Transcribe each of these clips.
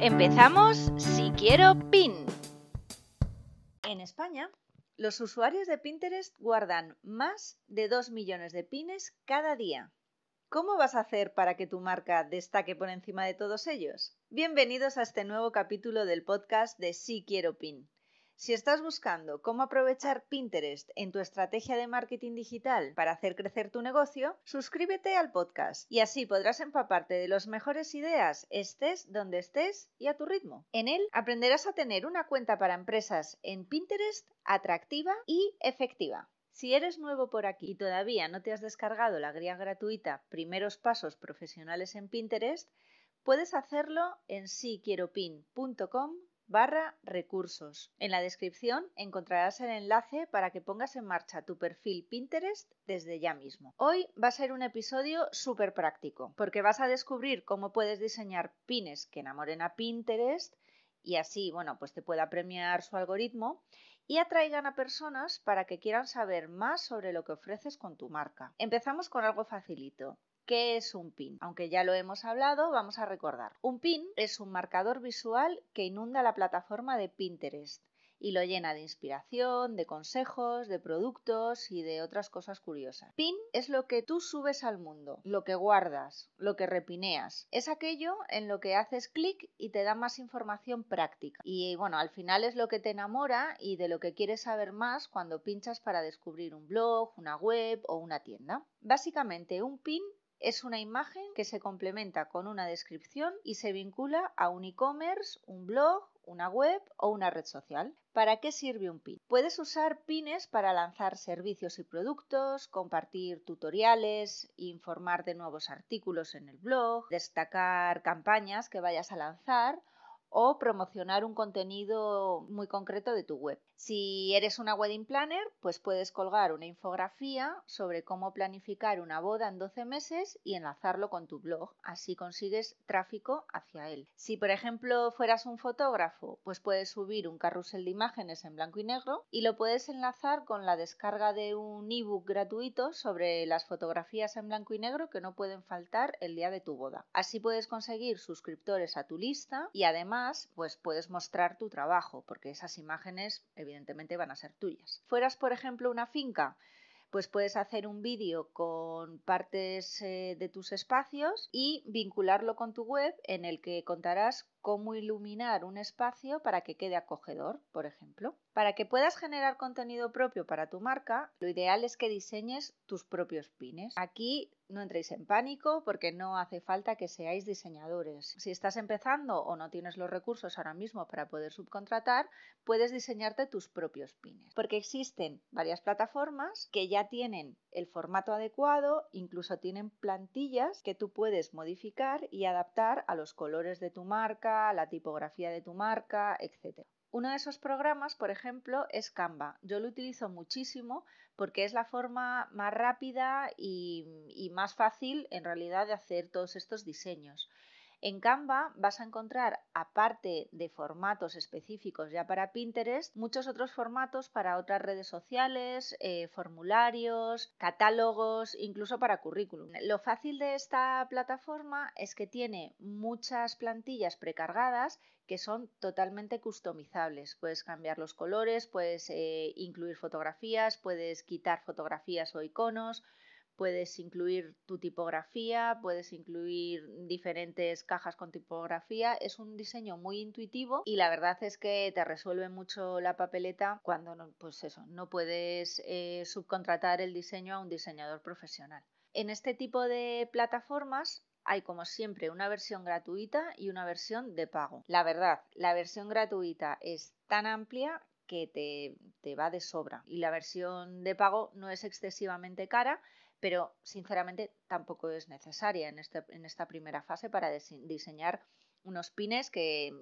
Empezamos si quiero PIN. En España, los usuarios de Pinterest guardan más de 2 millones de pines cada día. ¿Cómo vas a hacer para que tu marca destaque por encima de todos ellos? Bienvenidos a este nuevo capítulo del podcast de Si Quiero Pin. Si estás buscando cómo aprovechar Pinterest en tu estrategia de marketing digital para hacer crecer tu negocio, suscríbete al podcast y así podrás empaparte de las mejores ideas, estés donde estés y a tu ritmo. En él aprenderás a tener una cuenta para empresas en Pinterest atractiva y efectiva. Si eres nuevo por aquí y todavía no te has descargado la guía gratuita Primeros Pasos Profesionales en Pinterest, puedes hacerlo en siquieropin.com barra recursos. En la descripción encontrarás el enlace para que pongas en marcha tu perfil Pinterest desde ya mismo. Hoy va a ser un episodio súper práctico porque vas a descubrir cómo puedes diseñar pines que enamoren a Pinterest y así, bueno, pues te pueda premiar su algoritmo y atraigan a personas para que quieran saber más sobre lo que ofreces con tu marca. Empezamos con algo facilito. ¿Qué es un pin? Aunque ya lo hemos hablado, vamos a recordar. Un pin es un marcador visual que inunda la plataforma de Pinterest y lo llena de inspiración, de consejos, de productos y de otras cosas curiosas. Pin es lo que tú subes al mundo, lo que guardas, lo que repineas. Es aquello en lo que haces clic y te da más información práctica. Y bueno, al final es lo que te enamora y de lo que quieres saber más cuando pinchas para descubrir un blog, una web o una tienda. Básicamente, un pin es una imagen que se complementa con una descripción y se vincula a un e-commerce, un blog, una web o una red social. ¿Para qué sirve un pin? Puedes usar pines para lanzar servicios y productos, compartir tutoriales, informar de nuevos artículos en el blog, destacar campañas que vayas a lanzar o promocionar un contenido muy concreto de tu web. Si eres una wedding planner, pues puedes colgar una infografía sobre cómo planificar una boda en 12 meses y enlazarlo con tu blog, así consigues tráfico hacia él. Si por ejemplo fueras un fotógrafo, pues puedes subir un carrusel de imágenes en blanco y negro y lo puedes enlazar con la descarga de un ebook gratuito sobre las fotografías en blanco y negro que no pueden faltar el día de tu boda. Así puedes conseguir suscriptores a tu lista y además pues puedes mostrar tu trabajo porque esas imágenes evidentemente van a ser tuyas. Fueras, por ejemplo, una finca, pues puedes hacer un vídeo con partes eh, de tus espacios y vincularlo con tu web en el que contarás cómo iluminar un espacio para que quede acogedor, por ejemplo. Para que puedas generar contenido propio para tu marca, lo ideal es que diseñes tus propios pines. Aquí no entréis en pánico porque no hace falta que seáis diseñadores. Si estás empezando o no tienes los recursos ahora mismo para poder subcontratar, puedes diseñarte tus propios pines. Porque existen varias plataformas que ya tienen el formato adecuado, incluso tienen plantillas que tú puedes modificar y adaptar a los colores de tu marca, la tipografía de tu marca, etc. Uno de esos programas, por ejemplo, es Canva. Yo lo utilizo muchísimo porque es la forma más rápida y, más fácil en realidad de hacer todos estos diseños. En Canva vas a encontrar, aparte de formatos específicos ya para Pinterest, muchos otros formatos para otras redes sociales, eh, formularios, catálogos, incluso para currículum. Lo fácil de esta plataforma es que tiene muchas plantillas precargadas que son totalmente customizables. Puedes cambiar los colores, puedes eh, incluir fotografías, puedes quitar fotografías o iconos, puedes incluir tu tipografía, puedes incluir diferentes cajas con tipografía. Es un diseño muy intuitivo y la verdad es que te resuelve mucho la papeleta cuando no, pues eso, no puedes eh, subcontratar el diseño a un diseñador profesional. En este tipo de plataformas hay como siempre una versión gratuita y una versión de pago. La verdad, la versión gratuita es tan amplia que te, te, va de sobra y la versión de pago no es excesivamente cara, pero sinceramente tampoco es necesaria en, este, esta primera fase para diseñar unos pines que,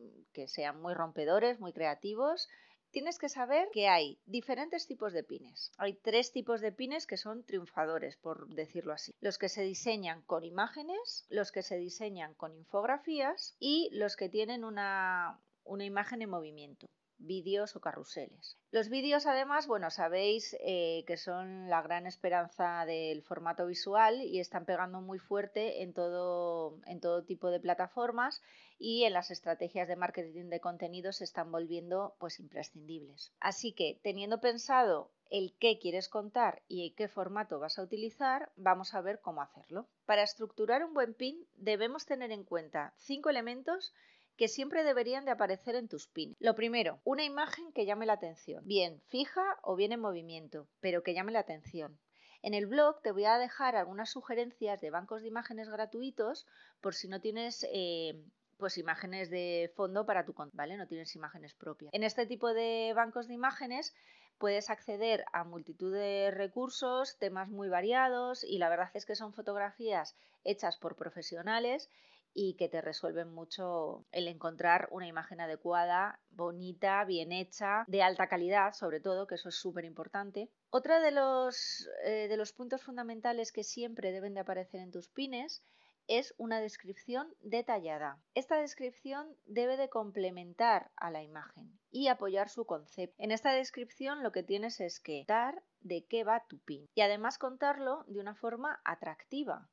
sean muy rompedores, muy creativos tienes que saber que hay diferentes tipos de pines. Hay tres tipos de pines que son triunfadores, por decirlo así. Los que se diseñan con imágenes, los que se diseñan con infografías y los que tienen una imagen en movimiento vídeos o carruseles. Los vídeos, además, bueno, sabéis eh, que son la gran esperanza del formato visual y están pegando muy fuerte en todo, en todo tipo de plataformas y en las estrategias de marketing de contenido se están volviendo pues imprescindibles. Así que, teniendo pensado el qué quieres contar y qué formato vas a utilizar, vamos a ver cómo hacerlo. Para estructurar un buen pin debemos tener en cuenta cinco elementos que siempre deberían de aparecer en tus pins. Lo primero, una imagen que llame la atención, bien fija o bien en movimiento, pero que llame la atención. En el blog te voy a dejar algunas sugerencias de bancos de imágenes gratuitos por si no tienes eh, pues imágenes de fondo para tu contenido, ¿vale? No tienes imágenes propias. En este tipo de bancos de imágenes puedes acceder a multitud de recursos, temas muy variados y la verdad es que son fotografías hechas por profesionales y que te resuelven mucho el encontrar una imagen adecuada, bonita, bien hecha, de alta calidad, sobre todo, que eso es súper importante. Otro de los, eh, de los puntos fundamentales que siempre deben de aparecer en tus pines es una descripción detallada. Esta descripción debe de complementar a la imagen y apoyar su concepto. En esta descripción lo que tienes es que dar de qué va tu pin y además contarlo de una forma atractiva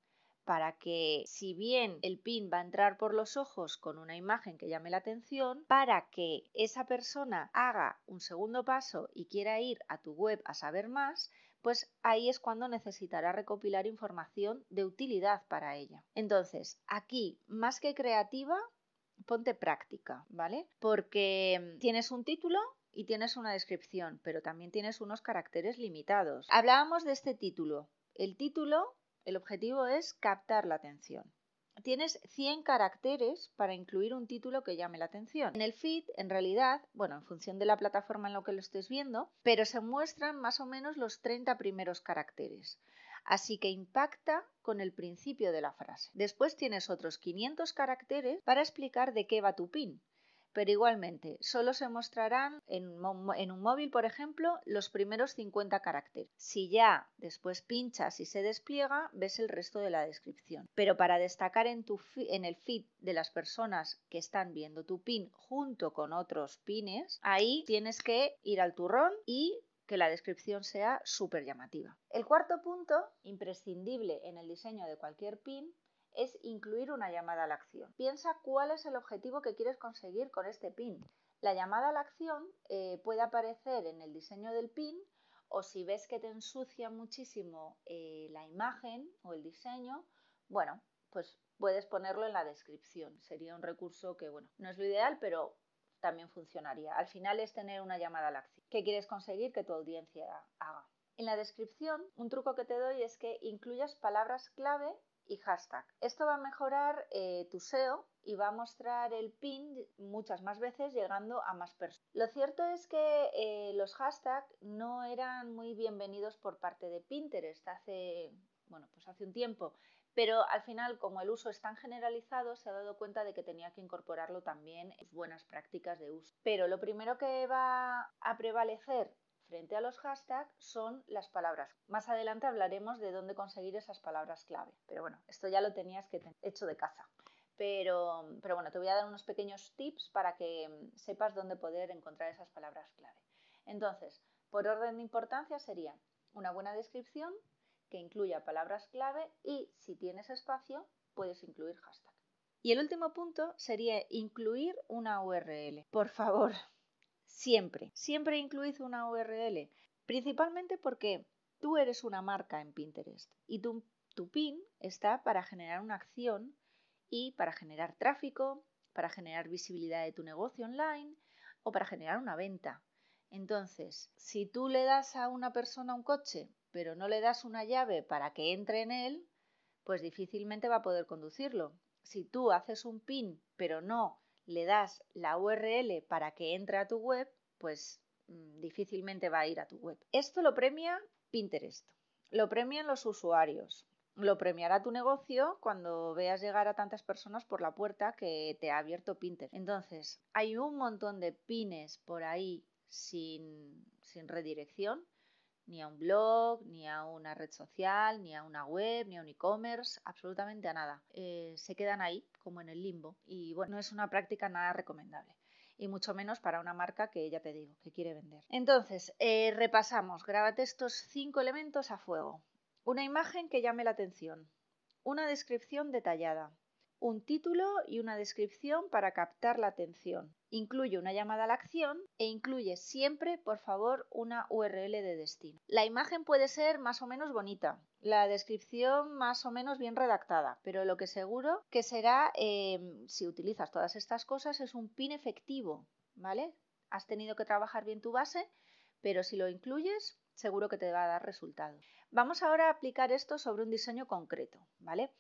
para que si bien el pin va a entrar por los ojos con una imagen que llame la atención, para que esa persona haga un segundo paso y quiera ir a tu web a saber más, pues ahí es cuando necesitará recopilar información de utilidad para ella. Entonces, aquí, más que creativa, ponte práctica, ¿vale? Porque tienes un título y tienes una descripción, pero también tienes unos caracteres limitados. Hablábamos de este título. El título el objetivo es captar la atención. Tienes 100 caracteres para incluir un título que llame la atención. En el feed, en realidad, bueno, en función de la plataforma en la que lo estés viendo, pero se muestran más o menos los 30 primeros caracteres. Así que impacta con el principio de la frase. Después tienes otros 500 caracteres para explicar de qué va tu pin pero igualmente solo se mostrarán en, un móvil, por ejemplo, los primeros 50 caracteres. Si ya después pinchas y se despliega, ves el resto de la descripción. Pero para destacar en, en el feed de las personas que están viendo tu pin junto con otros pines, ahí tienes que ir al turrón y que la descripción sea súper llamativa. El cuarto punto, imprescindible en el diseño de cualquier pin, es incluir una llamada a la acción. Piensa cuál es el objetivo que quieres conseguir con este pin. La llamada a la acción eh, puede aparecer en el diseño del pin o si ves que te ensucia muchísimo eh, la imagen o el diseño, bueno, pues puedes ponerlo en la descripción. Sería un recurso que, bueno, no es lo ideal, pero también funcionaría. Al final es tener una llamada a la acción. ¿Qué quieres conseguir que tu audiencia haga? En la descripción, un truco que te doy es que incluyas palabras clave y hashtag. Esto va a mejorar eh, tu SEO y va a mostrar el pin muchas más veces llegando a más personas. Lo cierto es que eh, los hashtags no eran muy bienvenidos por parte de Pinterest hace, bueno, pues hace un tiempo, pero al final como el uso es tan generalizado se ha dado cuenta de que tenía que incorporarlo también en sus buenas prácticas de uso. Pero lo primero que va a prevalecer frente a los hashtags son las palabras. Más adelante hablaremos de dónde conseguir esas palabras clave. Pero bueno, esto ya lo tenías que hecho de caza. Pero, pero bueno, te voy a dar unos pequeños tips para que mm, sepas dónde poder encontrar esas palabras clave. Entonces, por orden de importancia sería una buena descripción que incluya palabras clave y si tienes espacio puedes incluir hashtag. Y el último punto sería incluir una URL. Por favor, Siempre, siempre incluid una URL, principalmente porque tú eres una marca en Pinterest y tu, tu pin está para generar una acción y para generar tráfico, para generar visibilidad de tu negocio online o para generar una venta. Entonces, si tú le das a una persona un coche, pero no le das una llave para que entre en él, pues difícilmente va a poder conducirlo. Si tú haces un pin, pero no le das la URL para que entre a tu web, pues mm, difícilmente va a ir a tu web. Esto lo premia Pinterest, lo premian los usuarios. lo premiará tu negocio cuando veas llegar a tantas personas por la puerta que te ha abierto Pinterest. Entonces, hay un montón de pines por ahí sin, sin redirección, ni a un blog, ni a una red social, ni a una web, ni a un e-commerce, absolutamente a nada. Eh, se quedan ahí, como en el limbo, y bueno, no es una práctica nada recomendable y mucho menos para una marca que ya te digo, que quiere vender. Entonces, eh, repasamos, grábate estos cinco elementos a fuego. Una imagen que llame la atención, una descripción detallada, un título y una descripción para captar la atención. Incluye una llamada a la acción e incluye siempre, por favor, una URL de destino. La imagen puede ser más o menos bonita, la descripción más o menos bien redactada, pero lo que seguro que será, em, si utilizas todas estas cosas, es un pin efectivo, ¿vale? Has tenido que trabajar bien tu base, pero si lo incluyes, seguro que te va a dar resultado. Vamos ahora a aplicar esto sobre un diseño concreto, ¿vale?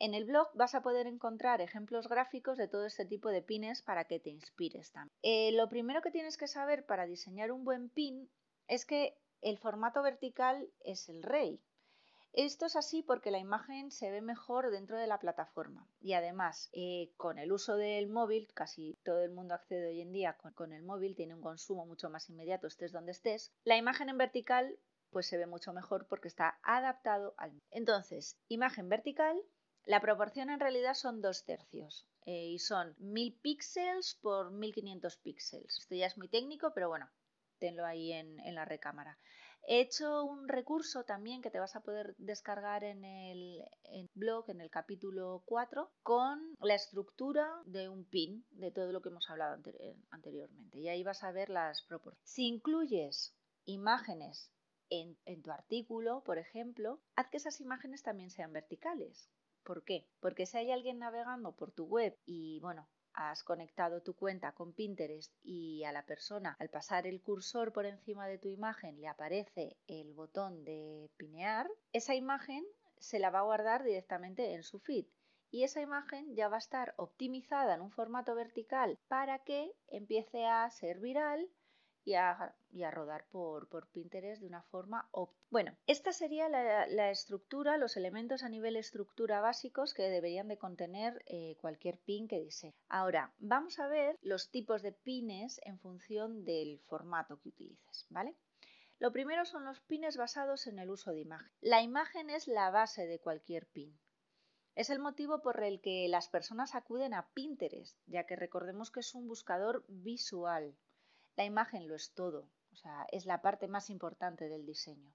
En el blog vas a poder encontrar ejemplos gráficos de todo este tipo de pines para que te inspires también. Eh, lo primero que tienes que saber para diseñar un buen pin es que el formato vertical es el rey. Esto es así porque la imagen se ve mejor dentro de la plataforma y además eh, con el uso del móvil, casi todo el mundo accede hoy en día con, con el móvil, tiene un consumo mucho más inmediato estés donde estés, la imagen en vertical pues se ve mucho mejor porque está adaptado al... Entonces, imagen vertical, la proporción en realidad son dos tercios eh, y son 1000 píxeles por 1500 píxeles. Esto ya es muy técnico, pero bueno, tenlo ahí en, la recámara. He hecho un recurso también que te vas a poder descargar en el blog, en el capítulo 4, con la estructura de un pin, de todo lo que hemos hablado anteriormente. Y ahí vas a ver las proporciones. Si incluyes imágenes en, en tu artículo, por ejemplo, haz que esas imágenes también sean verticales. ¿Por qué? Porque si hay alguien navegando por tu web y, bueno, has conectado tu cuenta con Pinterest y a la persona al pasar el cursor por encima de tu imagen le aparece el botón de pinear, esa imagen se la va a guardar directamente en su feed y esa imagen ya va a estar optimizada en un formato vertical para que empiece a ser viral y a, rodar por, Pinterest de una forma óptima. Bueno, esta sería la, estructura, los elementos a nivel estructura básicos que deberían de contener eh, cualquier pin que diseñe. Ahora, vamos a ver los tipos de pines en función del formato que utilices, ¿vale? Lo primero son los pines basados en el uso de imagen. La imagen es la base de cualquier pin. Es el motivo por el que las personas acuden a Pinterest, ya que recordemos que es un buscador visual. La imagen lo es todo, o sea, es la parte más importante del diseño.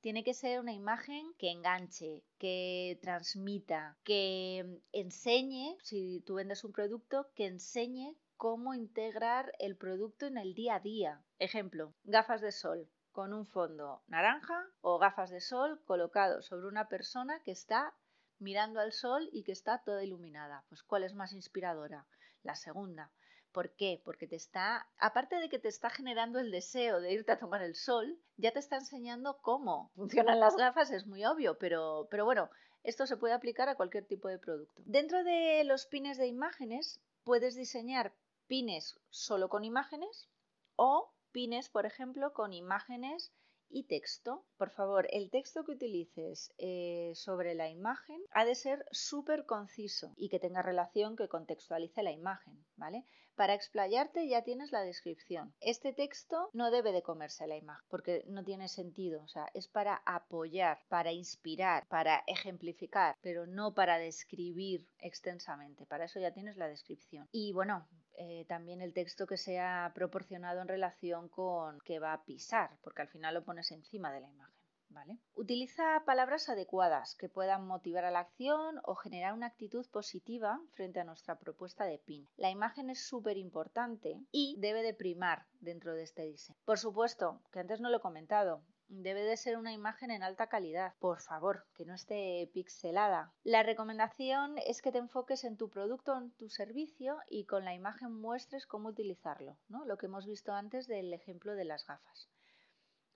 Tiene que ser una imagen que enganche, que transmita, que enseñe, si tú vendes un producto, que enseñe cómo integrar el producto en el día a día. Ejemplo, gafas de sol con un fondo naranja o gafas de sol colocado sobre una persona que está mirando al sol y que está toda iluminada. Pues ¿cuál es más inspiradora? La segunda. ¿Por qué? Porque te está, aparte de que te está generando el deseo de irte a tomar el sol, ya te está enseñando cómo funcionan las gafas, es muy obvio, pero, pero bueno, esto se puede aplicar a cualquier tipo de producto. Dentro de los pines de imágenes puedes diseñar pines solo con imágenes o pines, por ejemplo, con imágenes y texto. Por favor, el texto que utilices eh, sobre la imagen ha de ser súper conciso y que tenga relación que contextualice la imagen, ¿vale? Para explayarte ya tienes la descripción. Este texto no debe de comerse la imagen porque no tiene sentido, o sea, es para apoyar, para inspirar, para ejemplificar, pero no para describir extensamente. Para eso ya tienes la descripción. Y bueno, eh, también el texto que sea proporcionado en relación con que va a pisar, porque al final lo pones encima de la imagen. ¿Vale? Utiliza palabras adecuadas que puedan motivar a la acción o generar una actitud positiva frente a nuestra propuesta de PIN. La imagen es súper importante y debe de primar dentro de este diseño. Por supuesto, que antes no lo he comentado, Debe de ser una imagen en alta calidad, por favor, que no esté pixelada. La recomendación es que te enfoques en tu producto en tu servicio y con la imagen muestres cómo utilizarlo, ¿no? Lo que hemos visto antes del ejemplo de las gafas.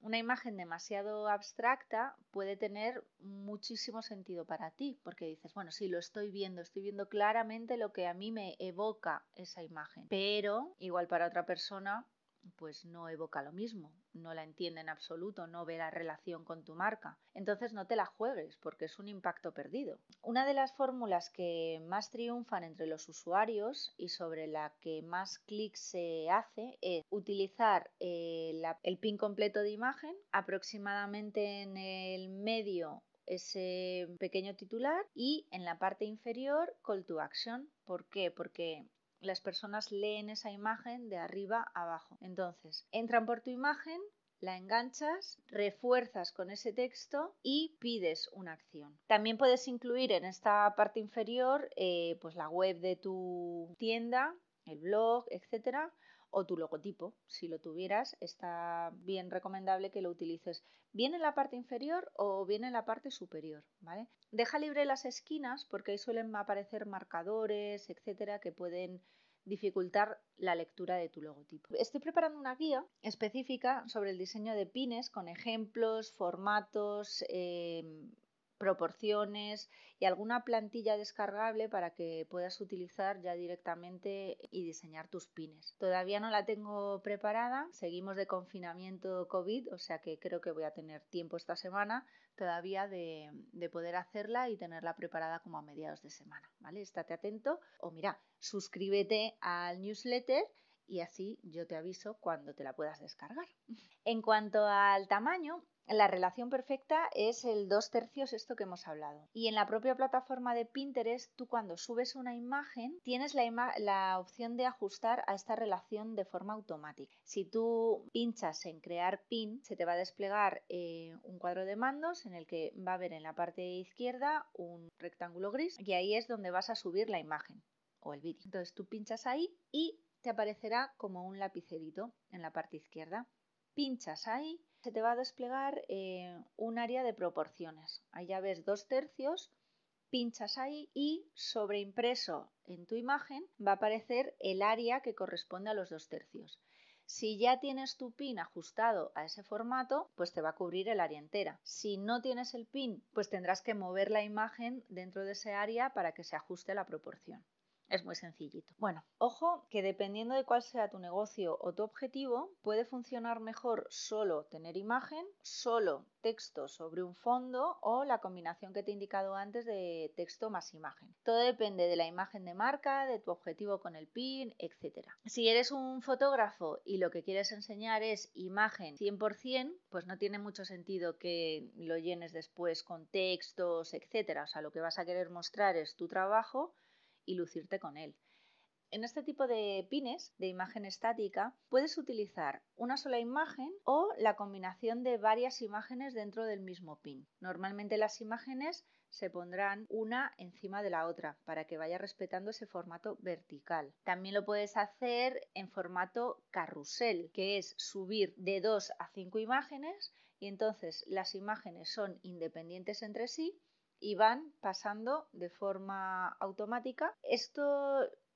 Una imagen demasiado abstracta puede tener muchísimo sentido para ti, porque dices, bueno, sí, lo estoy viendo, estoy viendo claramente lo que a mí me evoca esa imagen, pero igual para otra persona pues no evoca lo mismo, no la entiende en absoluto, no ve la relación con tu marca. Entonces no te la juegues porque es un impacto perdido. Una de las fórmulas que más triunfan entre los usuarios y sobre la que más clics se hace es utilizar eh, el pin completo de imagen aproximadamente en el medio ese pequeño titular y en la parte inferior call to action. ¿Por qué? Porque las personas leen esa imagen de arriba a abajo. Entonces, entran por tu imagen, la enganchas, refuerzas con ese texto y pides una acción. También puedes incluir en esta parte inferior eh, pues la web de tu tienda, el blog, etcétera, o tu logotipo. Si lo tuvieras, está bien recomendable que lo utilices bien en la parte inferior o bien en la parte superior. ¿vale? Deja libre las esquinas porque ahí suelen aparecer marcadores, etcétera, que pueden dificultar la lectura de tu logotipo. Estoy preparando una guía específica sobre el diseño de pines con ejemplos, formatos, eh, proporciones y alguna plantilla descargable para que puedas utilizar ya directamente y diseñar tus pines. Todavía no la tengo preparada, seguimos de confinamiento COVID, o sea que creo que voy a tener tiempo esta semana todavía de, de poder hacerla y tenerla preparada como a mediados de semana, ¿vale? Estate atento o mira, suscríbete al newsletter y así yo te aviso cuando te la puedas descargar. En cuanto al tamaño, la relación perfecta es el dos tercios esto que hemos hablado. Y en la propia plataforma de Pinterest, tú cuando subes una imagen tienes la, opción de ajustar a esta relación de forma automática. Si tú pinchas en crear pin, se te va a desplegar eh, un cuadro de mandos en el que va a haber en la parte izquierda un rectángulo gris y ahí es donde vas a subir la imagen o el vídeo. Entonces tú pinchas ahí y te aparecerá como un lapicerito en la parte izquierda. Pinchas ahí se te va a desplegar eh, un área de proporciones. Ahí ya ves dos tercios, pinchas ahí y sobreimpreso en tu imagen va a aparecer el área que corresponde a los dos tercios. Si ya tienes tu pin ajustado a ese formato, pues te va a cubrir el área entera. Si no tienes el pin, pues tendrás que mover la imagen dentro de ese área para que se ajuste la proporción. Es muy sencillito. Bueno, ojo que dependiendo de cuál sea tu negocio o tu objetivo, puede funcionar mejor solo tener imagen, solo texto sobre un fondo o la combinación que te he indicado antes de texto más imagen. Todo depende de la imagen de marca, de tu objetivo con el pin, etc. Si eres un fotógrafo y lo que quieres enseñar es imagen 100%, pues no tiene mucho sentido que lo llenes después con textos, etc. O sea, lo que vas a querer mostrar es tu trabajo y lucirte con él. En este tipo de pines de imagen estática puedes utilizar una sola imagen o la combinación de varias imágenes dentro del mismo pin. Normalmente las imágenes se pondrán una encima de la otra para que vaya respetando ese formato vertical. También lo puedes hacer en formato carrusel, que es subir de 2 a 5 imágenes y entonces las imágenes son independientes entre sí y van pasando de forma automática. Esto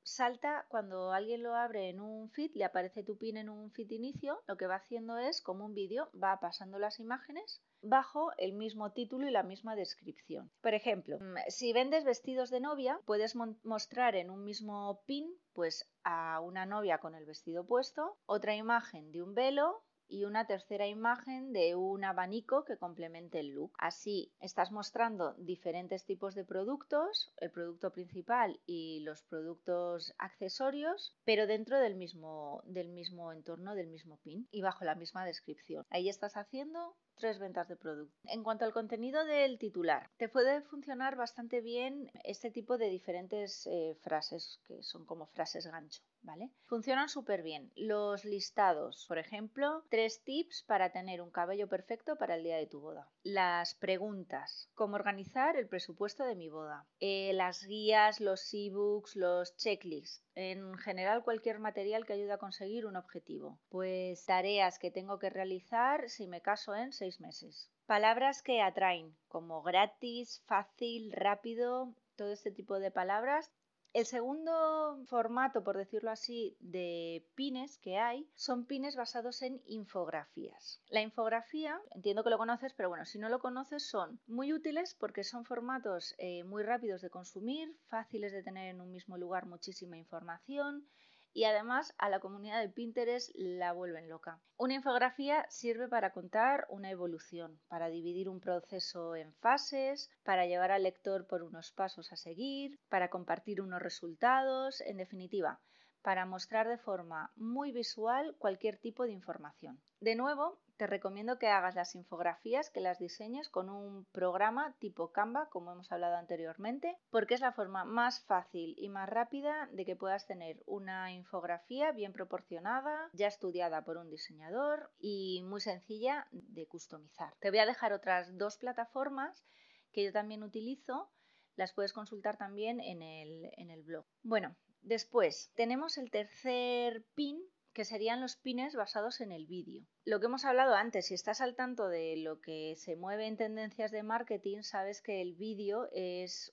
salta cuando alguien lo abre en un feed, le aparece tu pin en un feed inicio, lo que va haciendo es, como un vídeo, va pasando las imágenes bajo el mismo título y la misma descripción. Por ejemplo, mm, si vendes vestidos de novia, puedes mostrar en un mismo pin pues a una novia con el vestido puesto, otra imagen de un velo, y una tercera imagen de un abanico que complemente el look. Así estás mostrando diferentes tipos de productos, el producto principal y los productos accesorios, pero dentro del mismo, del mismo entorno, del mismo pin y bajo la misma descripción. Ahí estás haciendo tres ventas de producto. En cuanto al contenido del titular, te puede funcionar bastante bien este tipo de diferentes eh, frases que son como frases gancho. ¿Vale? Funcionan súper bien. Los listados, por ejemplo, tres tips para tener un cabello perfecto para el día de tu boda. Las preguntas, cómo organizar el presupuesto de mi boda. Eh, las guías, los ebooks, los checklists en general cualquier material que ayude a conseguir un objetivo. Pues tareas que tengo que realizar si me caso en seis meses. Palabras que atraen, como gratis, fácil, rápido, todo este tipo de palabras el segundo formato, por decirlo así, de pines que hay son pines basados en infografías. La infografía, entiendo que lo conoces, pero bueno, si no lo conoces, son muy útiles porque son formatos eh, muy rápidos de consumir, fáciles de tener en un mismo lugar muchísima información y además a la comunidad de Pinterest la vuelven loca. Una infografía sirve para contar una evolución, para dividir un proceso en fases, para llevar al lector por unos pasos a seguir, para compartir unos resultados, en definitiva, para mostrar de forma muy visual cualquier tipo de información. De nuevo, te recomiendo que hagas las infografías, que las diseñes con un programa tipo Canva, como hemos hablado anteriormente, porque es la forma más fácil y más rápida de que puedas tener una infografía bien proporcionada, ya estudiada por un diseñador y muy sencilla de customizar. Te voy a dejar otras dos plataformas que yo también utilizo, las puedes consultar también en el, en el blog. Bueno, después tenemos el tercer pin que serían los pines basados en el vídeo. Lo que hemos hablado antes, si estás al tanto de lo que se mueve en tendencias de marketing, sabes que el vídeo es,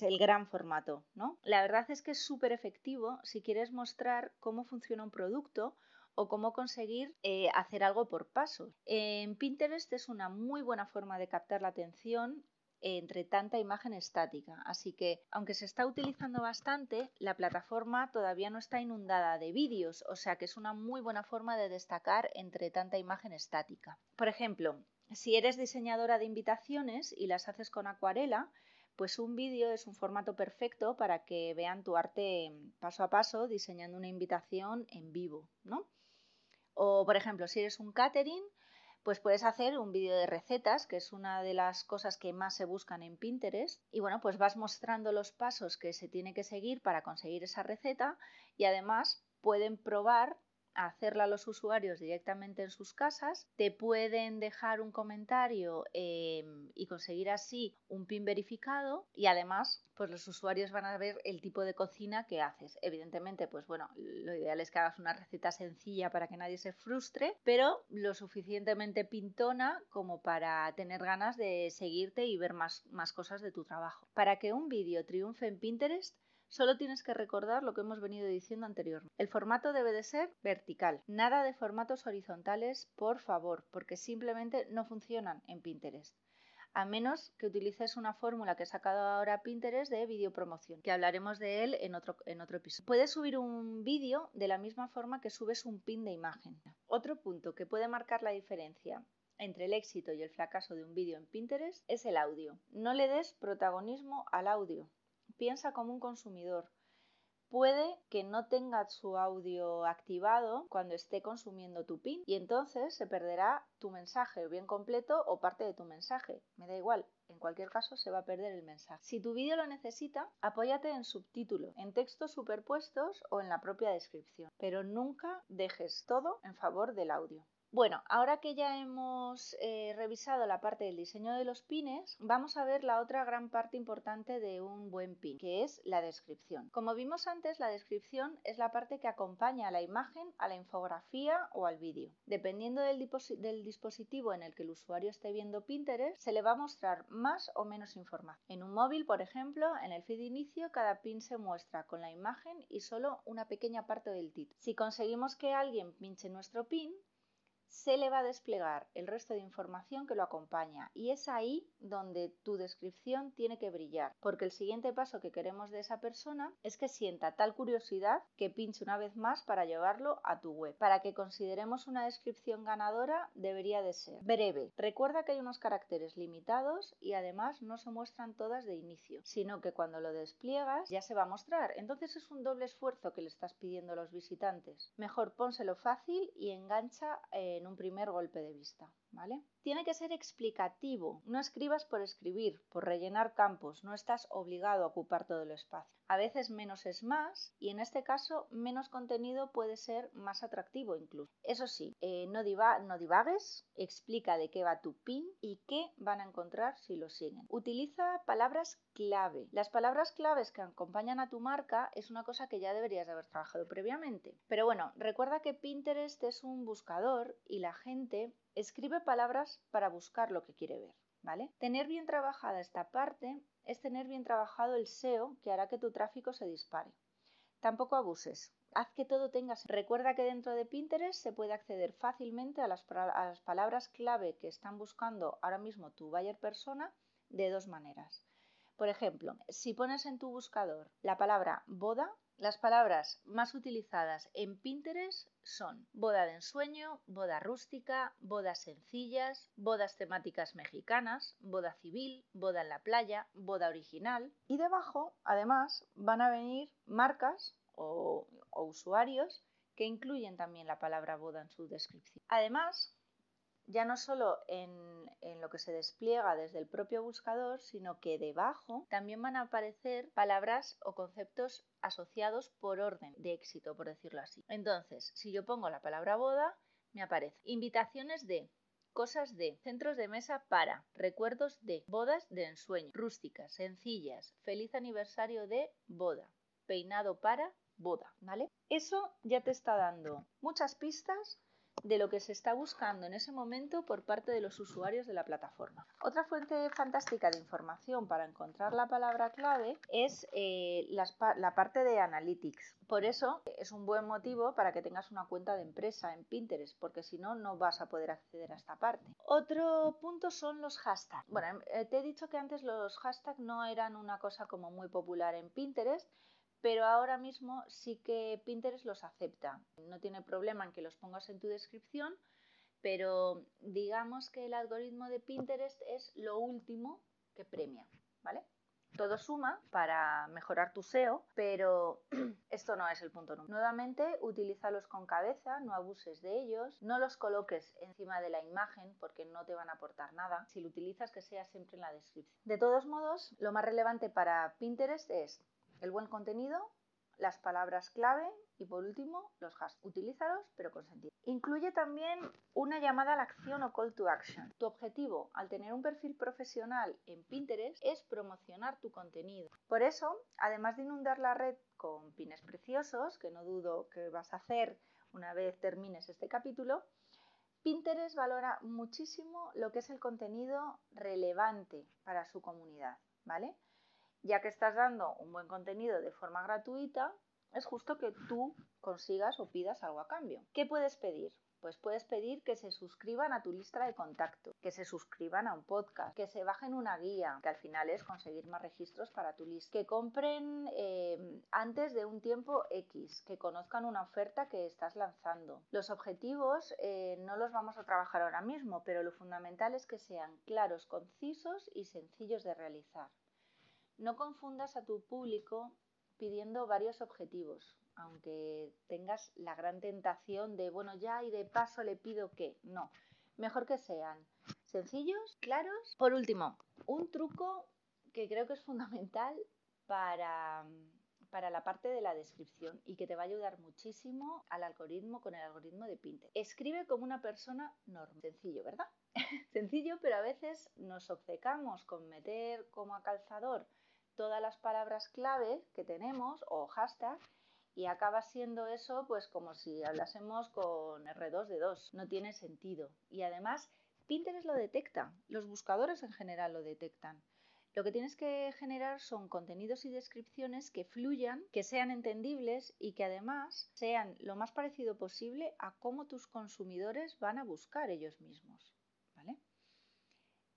el gran formato, ¿no? La verdad es que es súper efectivo si quieres mostrar cómo funciona un producto o cómo conseguir eh, hacer algo por paso. En Pinterest es una muy buena forma de captar la atención entre tanta imagen estática. Así que, aunque se está utilizando bastante, la plataforma todavía no está inundada de vídeos, o sea que es una muy buena forma de destacar entre tanta imagen estática. Por ejemplo, si eres diseñadora de invitaciones y las haces con acuarela, pues un vídeo es un formato perfecto para que vean tu arte paso a paso diseñando una invitación en vivo, ¿no? O, por ejemplo, si eres un catering, pues puedes hacer un vídeo de recetas, que es una de las cosas que más se buscan en Pinterest. Y bueno, pues vas mostrando los pasos que se tiene que seguir para conseguir esa receta y además pueden probar hacerla a los usuarios directamente en sus casas, te pueden dejar un comentario em, y conseguir así un pin verificado y además pues los usuarios van a ver el tipo de cocina que haces. Evidentemente, pues bueno, lo ideal es que hagas una receta sencilla para que nadie se frustre, pero lo suficientemente pintona como para tener ganas de seguirte y ver más, más cosas de tu trabajo. Para que un vídeo triunfe en Pinterest, Solo tienes que recordar lo que hemos venido diciendo anteriormente. El formato debe de ser vertical. Nada de formatos horizontales, por favor, porque simplemente no funcionan en Pinterest a menos que utilices una fórmula que he sacado ahora Pinterest de video promoción, que hablaremos de él en otro, en otro episodio. Puedes subir un vídeo de la misma forma que subes un pin de imagen. Otro punto que puede marcar la diferencia entre el éxito y el fracaso de un vídeo en Pinterest es el audio. No le des protagonismo al audio piensa como un consumidor. Puede que no tenga su audio activado cuando esté consumiendo tu pin y entonces se perderá tu mensaje bien completo o parte de tu mensaje. Me da igual, en cualquier caso se va a perder el mensaje. Si tu vídeo lo necesita, apóyate en subtítulo, en textos superpuestos o en la propia descripción, pero nunca dejes todo en favor del audio. Bueno, ahora que ya hemos eh, revisado la parte del diseño de los pines, vamos a ver la otra gran parte importante de un buen pin, que es la descripción. Como vimos antes, la descripción es la parte que acompaña a la imagen, a la infografía o al vídeo. Dependiendo del, del dispositivo en el que el usuario esté viendo Pinterest, se le va a mostrar más o menos información. En un móvil, por ejemplo, en el feed inicio, cada pin se muestra con la imagen y solo una pequeña parte del título. Si conseguimos que alguien pinche nuestro pin, se le va a desplegar el resto de información que lo acompaña y es ahí donde tu descripción tiene que brillar, porque el siguiente paso que queremos de esa persona es que sienta tal curiosidad que pinche una vez más para llevarlo a tu web. Para que consideremos una descripción ganadora debería de ser breve. Recuerda que hay unos caracteres limitados y además no se muestran todas de inicio, sino que cuando lo despliegas ya se va a mostrar. Entonces es un doble esfuerzo que le estás pidiendo a los visitantes. Mejor pónselo fácil y engancha eh, en un primer golpe de vista. ¿Vale? Tiene que ser explicativo, no escribas por escribir, por rellenar campos, no estás obligado a ocupar todo el espacio. A veces menos es más y en este caso menos contenido puede ser más atractivo incluso. Eso sí, eh, no, no divagues, explica de qué va tu pin y qué van a encontrar si lo siguen. Utiliza palabras clave. Las palabras claves que acompañan a tu marca es una cosa que ya deberías de haber trabajado previamente. Pero bueno, recuerda que Pinterest es un buscador y la gente escribe palabras para buscar lo que quiere ver, ¿vale? Tener bien trabajada esta parte es tener bien trabajado el SEO que hará que tu tráfico se dispare. Tampoco abuses. Haz que todo tengas. Recuerda que dentro de Pinterest se puede acceder fácilmente a las, a las palabras clave que están buscando ahora mismo tu buyer persona de dos maneras. Por ejemplo, si pones en tu buscador la palabra boda, Las palabras más utilizadas en Pinterest son boda de ensueño, boda rústica, bodas sencillas, bodas temáticas mexicanas, boda civil, boda en la playa, boda original. Y debajo, además, van a venir marcas o, o usuarios que incluyen también la palabra boda en su descripción. Además, ya no solo en, lo que se despliega desde el propio buscador, sino que debajo también van a aparecer palabras o conceptos asociados por orden de éxito, por decirlo así. Entonces, si yo pongo la palabra boda, me aparece invitaciones de, cosas de, centros de mesa para, recuerdos de, bodas de ensueño, rústicas, sencillas, feliz aniversario de boda, peinado para boda, ¿vale? Eso ya te está dando muchas pistas de lo que se está buscando en ese momento por parte de los usuarios de la plataforma. Otra fuente fantástica de información para encontrar la palabra clave es eh, la parte de Analytics. Por eso es un buen motivo para que tengas una cuenta de empresa en Pinterest, porque si no, no vas a poder acceder a esta parte. Otro punto son los hashtags. Bueno, eh, te he dicho que antes los hashtags no eran una cosa como muy popular en Pinterest, pero ahora mismo sí que Pinterest los acepta. No tiene problema en que los pongas en tu descripción, pero digamos que el algoritmo de Pinterest es lo último que premia, ¿vale? Todo suma para mejorar tu SEO, pero esto no es el punto número. Nuevamente, utilízalos con cabeza, no abuses de ellos, no los coloques encima de la imagen porque no te van a aportar nada. Si lo utilizas, que sea siempre en la descripción. De todos modos, lo más relevante para Pinterest es el buen contenido, las palabras clave y por último los hashtags. Utilízalos pero con sentido. Incluye también una llamada a la acción o call to action. Tu objetivo al tener un perfil profesional en Pinterest es promocionar tu contenido. Por eso, además de inundar la red con pines preciosos, que no dudo que vas a hacer una vez termines este capítulo, Pinterest valora muchísimo lo que es el contenido relevante para su comunidad, ¿vale? Ya que estás dando un buen contenido de forma gratuita, es justo que tú consigas o pidas algo a cambio. ¿Qué puedes pedir? Pues puedes pedir que se suscriban a tu lista de contacto, que se suscriban a un podcast, que se bajen una guía, que al final es conseguir más registros para tu lista, que compren eh, antes de un tiempo X, que conozcan una oferta que estás lanzando. Los objetivos eh, no los vamos a trabajar ahora mismo, pero lo fundamental es que sean claros, concisos y sencillos de realizar. No confundas a tu público pidiendo varios objetivos, aunque tengas la gran tentación de, bueno, ya y de paso le pido que. No, mejor que sean sencillos, claros. Por último, un truco que creo que es fundamental para, para la parte de la descripción y que te va a ayudar muchísimo al algoritmo con el algoritmo de Pinterest. Escribe como una persona normal. Sencillo, ¿verdad? Sencillo, pero a veces nos obcecamos con meter como a calzador todas las palabras clave que tenemos o hashtag y acaba siendo eso pues como si hablásemos con R2 de 2. No tiene sentido. Y además Pinterest lo detecta, los buscadores en general lo detectan. Lo que tienes que generar son contenidos y descripciones que fluyan, que sean entendibles y que además sean lo más parecido posible a cómo tus consumidores van a buscar ellos mismos. ¿Vale?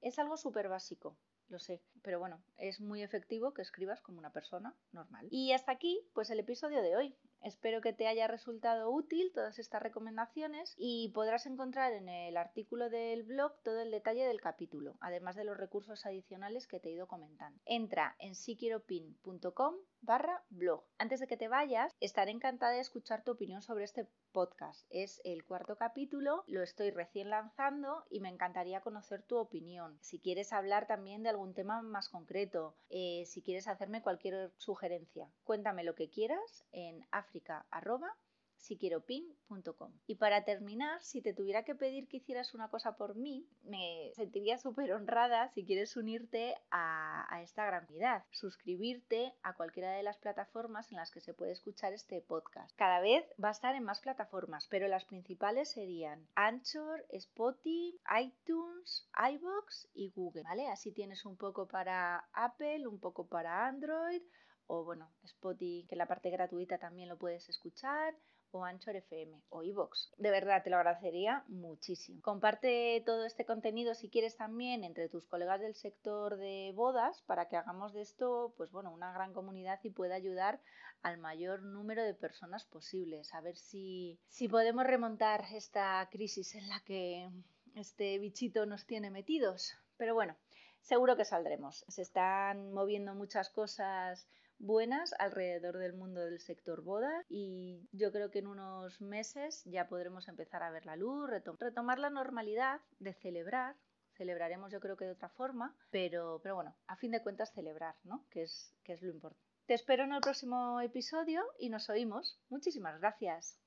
Es algo súper básico, lo sé, pero bueno, es muy efectivo que escribas como una persona normal. Y hasta aquí, pues el episodio de hoy. Espero que te haya resultado útil todas estas recomendaciones y podrás encontrar en el artículo del blog todo el detalle del capítulo, además de los recursos adicionales que te he ido comentando. Entra en siquieropin.com barra blog. Antes de que te vayas, estaré encantada de escuchar tu opinión sobre este podcast. Es el cuarto capítulo, lo estoy recién lanzando y me encantaría conocer tu opinión. Si quieres hablar también de algún tema más concreto, eh, si quieres hacerme cualquier sugerencia, cuéntame lo que quieras en africa siquieropin.com. Y para terminar, si te tuviera que pedir que hicieras una cosa por mí, me sentiría súper honrada si quieres unirte a, esta gran comunidad, suscribirte a cualquiera de las plataformas en las que se puede escuchar este podcast. Cada vez va a estar en más plataformas, pero las principales serían Anchor, Spotify, iTunes, iBox y Google, ¿vale? Así tienes un poco para Apple, un poco para Android o bueno, Spotify, que la parte gratuita también lo puedes escuchar, o Anchor FM o iVoox. De verdad, te lo agradecería muchísimo. Comparte todo este contenido si quieres también entre tus colegas del sector de bodas para que hagamos de esto, pues bueno, una gran comunidad y pueda ayudar al mayor número de personas posibles. A ver si, si podemos remontar esta crisis en la que este bichito nos tiene metidos. Pero bueno, seguro que saldremos. Se están moviendo muchas cosas buenas alrededor del mundo del sector boda y yo creo que en unos meses ya podremos empezar a ver la luz, retomar la normalidad de celebrar. Celebraremos yo creo que de otra forma, pero, pero bueno, a fin de cuentas celebrar, ¿no? Que es, que es lo importante. Te espero en el próximo episodio y nos oímos. Muchísimas gracias.